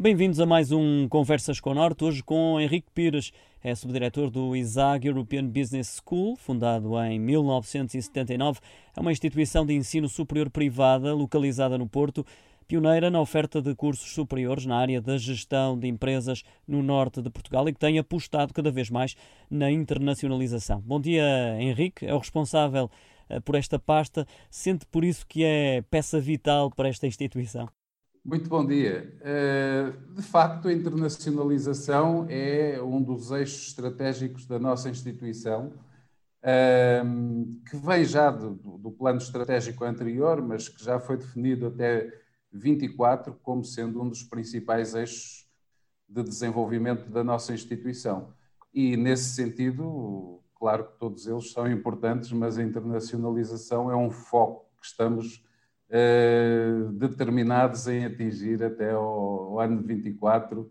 Bem-vindos a mais um Conversas com o Norte, hoje com Henrique Pires, é subdiretor do ISAG European Business School, fundado em 1979. É uma instituição de ensino superior privada localizada no Porto, pioneira na oferta de cursos superiores na área da gestão de empresas no norte de Portugal e que tem apostado cada vez mais na internacionalização. Bom dia, Henrique, é o responsável eh, por esta pasta, sente por isso que é peça vital para esta instituição? Muito bom dia. Eh, de facto, a internacionalização é um dos eixos estratégicos da nossa instituição, ehm, que vem já do, plano estratégico anterior, mas que já foi definido até 24 como sendo um dos principais eixos de desenvolvimento da nossa instituição. E, nesse sentido, claro que todos eles são importantes, mas a internacionalização é um foco que estamos determinados em atingir até ao, ano 24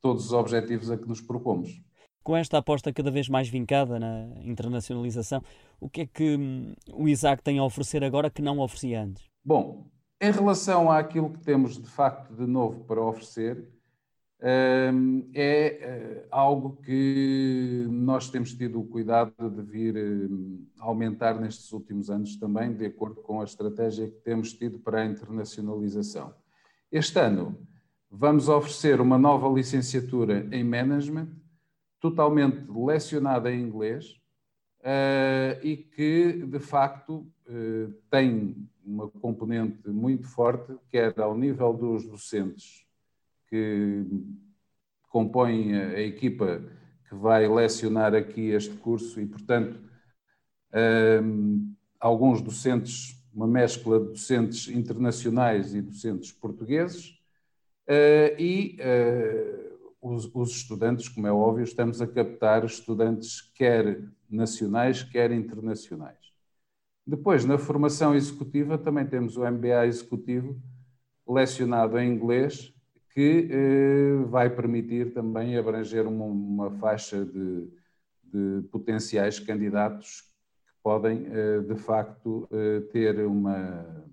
todos os objetivos a que nos propomos. Com esta aposta cada vez mais vincada na internacionalização, o que é que hum, o Isaac tem a oferecer agora que não oferecia antes? Bom, em relação àquilo que temos de facto de novo para oferecer, é eh, algo que nós temos tido o cuidado de vir hum, aumentar nestes últimos anos também, de acordo com a estratégia que temos tido para a internacionalização. Este ano vamos oferecer uma nova licenciatura em Management, totalmente lecionada em inglês eh, e que, de facto, eh, tem uma componente muito forte, quer ao nível dos docentes que compõem a equipa que vai lecionar aqui este curso e, portanto, um, alguns docentes, uma mescla de docentes internacionais e docentes portugueses, uh, e uh, os, os, estudantes, como é óbvio, estamos a captar estudantes quer nacionais, quer internacionais. Depois, na formação executiva, também temos o MBA executivo, lecionado em inglês, que eh, vai permitir também abranger uma, uma faixa de, de, potenciais candidatos que podem, eh, de facto, eh, ter uma,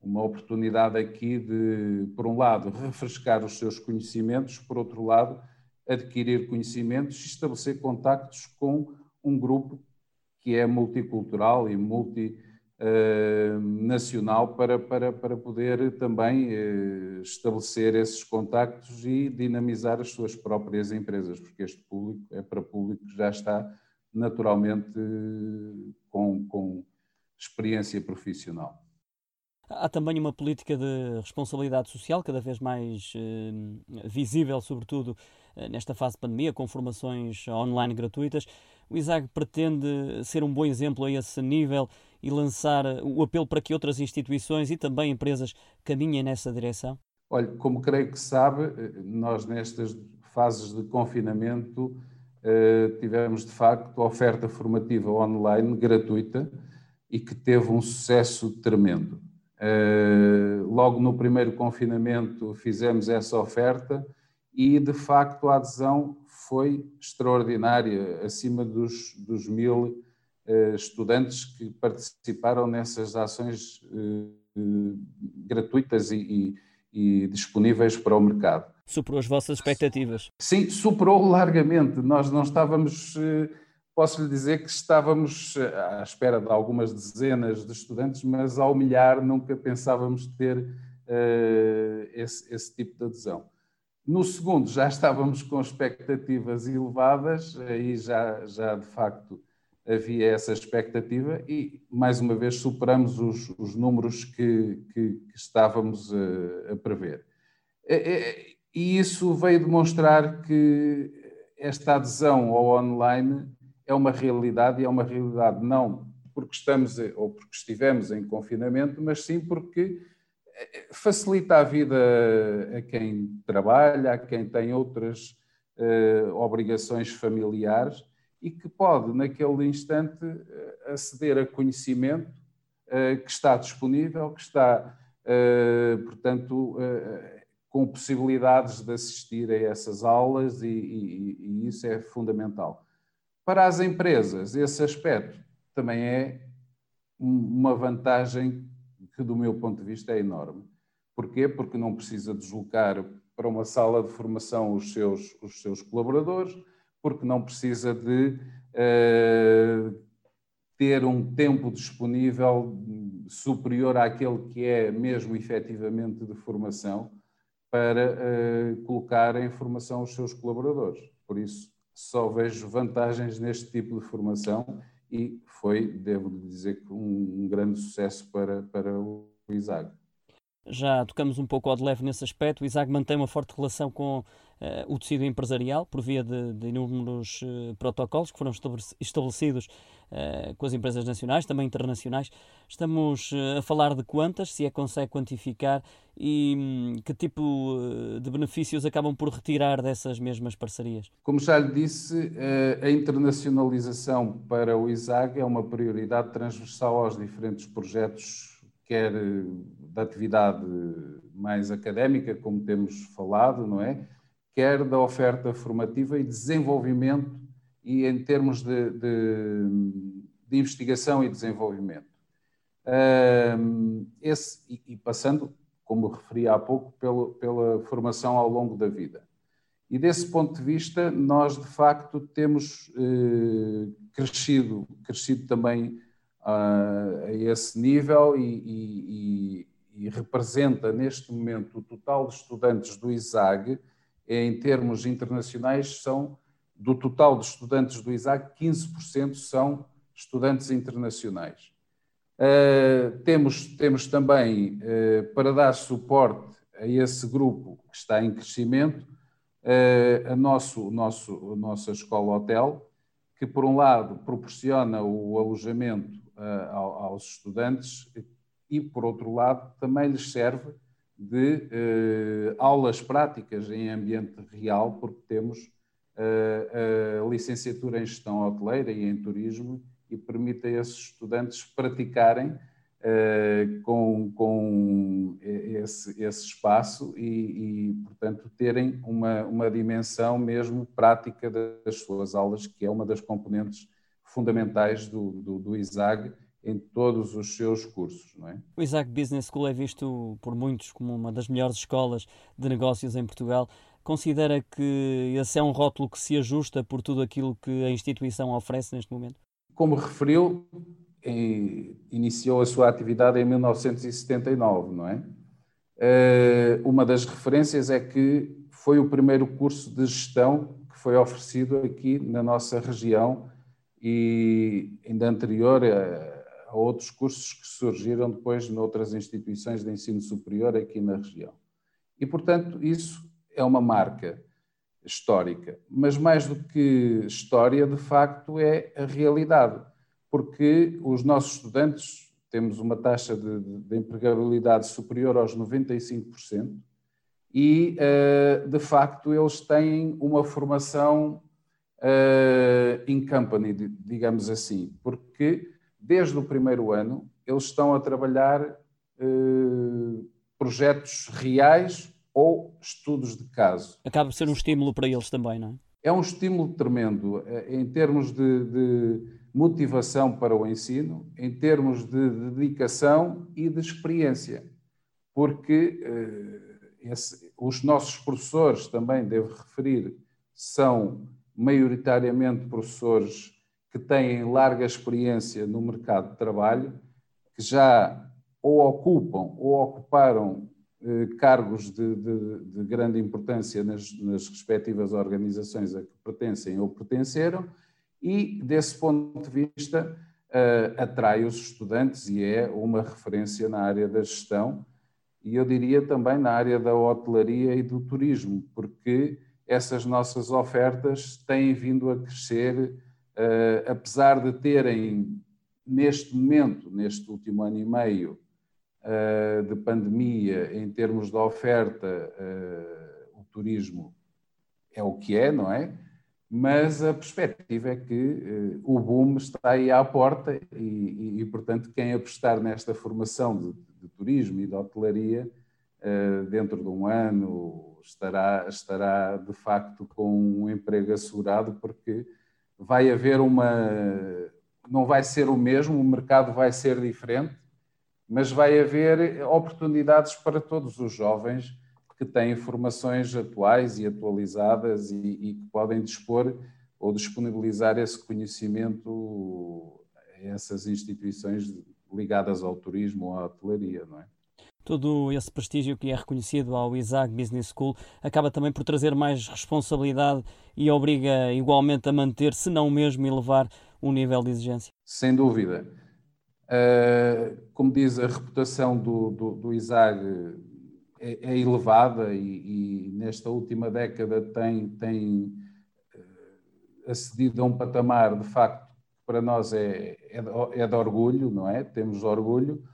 uma oportunidade aqui de, por um lado, refrescar os seus conhecimentos, por outro lado, adquirir conhecimentos e estabelecer contactos com um grupo que é multicultural e multinacional para, para, para poder também eh, estabelecer esses contactos e dinamizar as suas próprias empresas, porque este público é para público que já está naturalmente com, com experiência profissional. Há também uma política de responsabilidade social cada vez mais eh, visível, sobretudo eh, nesta fase de pandemia, com formações online gratuitas. O ISAG pretende ser um bom exemplo a esse nível e lançar eh, o apelo para que outras instituições e também empresas caminhem nessa direção? Olha, como creio que sabe, nós nestas fases de confinamento tivemos de facto oferta formativa online gratuita e que teve um sucesso tremendo. Eh, logo no primeiro confinamento fizemos essa oferta e, de facto, a adesão foi extraordinária, acima dos, dos mil estudantes que participaram nessas ações uh, gratuitas e, e, e, disponíveis para o mercado. Superou as vossas expectativas? Sim, superou largamente. Nós não estávamos posso lhe dizer que estávamos eh, à espera de algumas dezenas de estudantes, mas ao milhar nunca pensávamos ter uh, esse, esse, tipo de adesão. No segundo já estávamos com expectativas elevadas, aí já, já de facto havia essa expectativa e, mais uma vez, superamos os, os números que, que, que estávamos a, a prever. E isso veio demonstrar que esta adesão ao online é uma realidade e é uma realidade não porque estamos ou porque estivemos em confinamento, mas sim porque eh, facilita a vida a quem trabalha, a quem tem outras uh, obrigações familiares e que pode, naquele instante, eh, aceder a conhecimento uh, que está disponível, que está, uh, portanto, com possibilidades de assistir a essas aulas e, e, e isso é fundamental. Para as empresas, esse aspecto também é uma vantagem que, do meu ponto de vista, é enorme. Porquê? Porque não precisa deslocar para uma sala de formação os seus, os seus colaboradores, porque não precisa de uh, ter um tempo disponível superior àquele que é mesmo efetivamente de formação para uh, colocar em formação os seus colaboradores. Por isso, só vejo vantagens neste tipo de formação e foi, devo dizer, um, grande sucesso para, para o ISAG. Já tocamos um pouco ao de leve nesse aspecto. O ISAG mantém uma forte relação com uh, o tecido empresarial, por via de, de inúmeros uh, protocolos que foram estabelecidos uh, com as empresas nacionais, também internacionais. Estamos a falar de quantas, se é que consegue quantificar, e um, que tipo de benefícios acabam por retirar dessas mesmas parcerias? Como já lhe disse, a internacionalização para o ISAG é uma prioridade transversal aos diferentes projetos quer da atividade mais académica, como temos falado, não é? Quer da oferta formativa e desenvolvimento e em termos de, de, de investigação e desenvolvimento. esse, e, passando, como referi há pouco, pelo, pela formação ao longo da vida. E desse ponto de vista, nós de facto temos eh, crescido, crescido também a esse nível e, e, e, representa neste momento o total de estudantes do ISAG, em termos internacionais, são do total de estudantes do ISAG, 15% são estudantes internacionais. Uh, temos, temos também, uh, para dar suporte a esse grupo que está em crescimento, uh, a, nosso, nosso, a nossa escola-hotel, que, por um lado, proporciona o alojamento aos estudantes e, por outro lado, também lhes serve de uh, aulas práticas em ambiente real, porque temos uh, a licenciatura em gestão hoteleira e em turismo e permite a esses estudantes praticarem uh, com, com esse, esse espaço e, e, portanto, terem uma, uma dimensão mesmo prática das suas aulas, que é uma das componentes fundamentais do, do, do ISAG em todos os seus cursos. Não é? O ISAG Business School é visto por muitos como uma das melhores escolas de negócios em Portugal. Considera que esse é um rótulo que se ajusta por tudo aquilo que a instituição oferece neste momento? Como referiu, iniciou a sua atividade em 1979, não é? Eh, uma das referências é que foi o primeiro curso de gestão que foi oferecido aqui na nossa região e ainda anterior a, a outros cursos que surgiram depois noutras instituições de ensino superior aqui na região. E, portanto, isso é uma marca histórica. Mas mais do que história, de facto, é a realidade, porque os nossos estudantes temos uma taxa de, de empregabilidade superior aos 95% e, eh, de facto, eles têm uma formação uh, in company, digamos assim, porque desde o primeiro ano eles estão a trabalhar uh, projetos reais ou estudos de caso. Acaba por ser um estímulo para eles também, não é? É um estímulo tremendo eh, em termos de, de motivação para o ensino, em termos de dedicação e de experiência, porque uh, esse, os nossos professores, também devo referir, são maioritariamente professores que têm larga experiência no mercado de trabalho, que já ou ocupam ou ocuparam eh, cargos de, de, de, grande importância nas, nas respectivas organizações a que pertencem ou pertenceram, e, desse ponto de vista, eh, atrai os estudantes e é uma referência na área da gestão, e eu diria também na área da hotelaria e do turismo, porque essas nossas ofertas têm vindo a crescer, uh, apesar de terem, neste momento, neste último ano e meio uh, de pandemia, em termos de oferta, uh, o turismo é o que é, não é? Mas a perspectiva é que o boom está aí à porta e, e, e portanto, quem apostar nesta formação de, de turismo e de hotelaria, dentro de um ano estará, estará de facto com um emprego assegurado, porque vai haver uma. Não vai ser o mesmo, o mercado vai ser diferente, mas vai haver oportunidades para todos os jovens que têm formações atuais e atualizadas e, e que podem dispor ou disponibilizar esse conhecimento a essas instituições ligadas ao turismo ou à hotelaria, não é? Todo esse prestígio que é reconhecido ao ISAG Business School acaba também por trazer mais responsabilidade e obriga igualmente a manter, se não mesmo elevar, o nível de exigência. Sem dúvida. Uh, como diz, a reputação do, do, do é, é elevada e, e, nesta última década tem, tem uh, acedido a um patamar, de facto, que para nós é, é, é de orgulho, não é? Temos orgulho,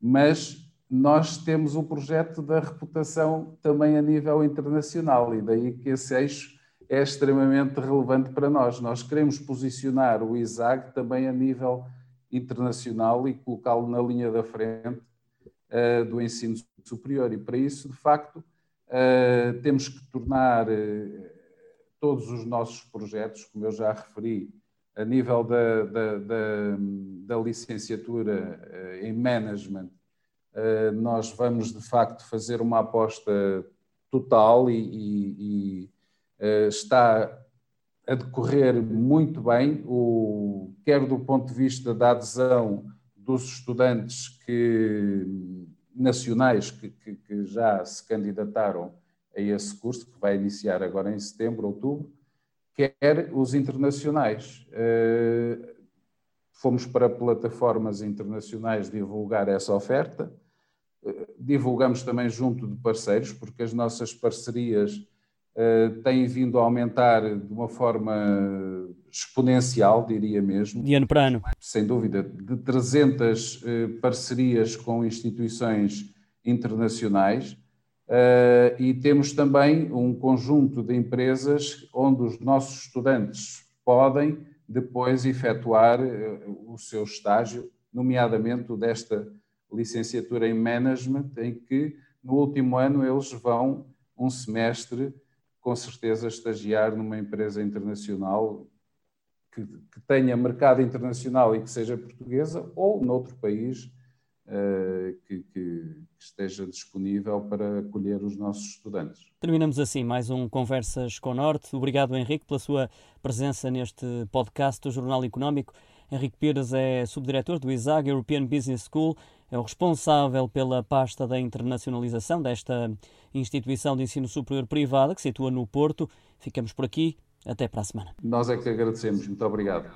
mas nós temos um projeto da reputação também a nível internacional e daí que esse eixo é extremamente relevante para nós. Nós queremos posicionar o ISAG também a nível internacional e colocá-lo na linha da frente uh, do ensino superior. E para isso, de facto, uh, temos que tornar uh, todos os nossos projetos, como eu já referi, a nível da, da, da, da licenciatura em Management, nós vamos, de facto, fazer uma aposta total e, e, e está a decorrer muito bem, o, quer do ponto de vista da adesão dos estudantes que, nacionais que, que, que, já se candidataram a esse curso, que vai iniciar agora em setembro, outubro, quer os internacionais. Eh, fomos para plataformas internacionais divulgar essa oferta, eh, divulgamos também junto de parceiros, porque as nossas parcerias eh, têm vindo a aumentar de uma forma exponencial, diria mesmo. De ano para ano. Sem dúvida, de 300 eh, parcerias com instituições internacionais. Uh, e temos também um conjunto de empresas onde os nossos estudantes podem depois efetuar o seu estágio, nomeadamente o desta licenciatura em Management, em que no último ano eles vão um semestre com certeza estagiar numa empresa internacional que, que, tenha mercado internacional e que seja portuguesa ou noutro país uh, que, que, esteja disponível para acolher os nossos estudantes. Terminamos assim mais um Conversas com Norte. Obrigado, Henrique, pela sua presença neste podcast do Jornal Económico. Henrique Pires é subdiretor do ISAG European Business School, é o responsável pela pasta da internacionalização desta instituição de ensino superior privada que se situa no Porto. Ficamos por aqui. Até para a semana. Nós é que agradecemos. Muito obrigado.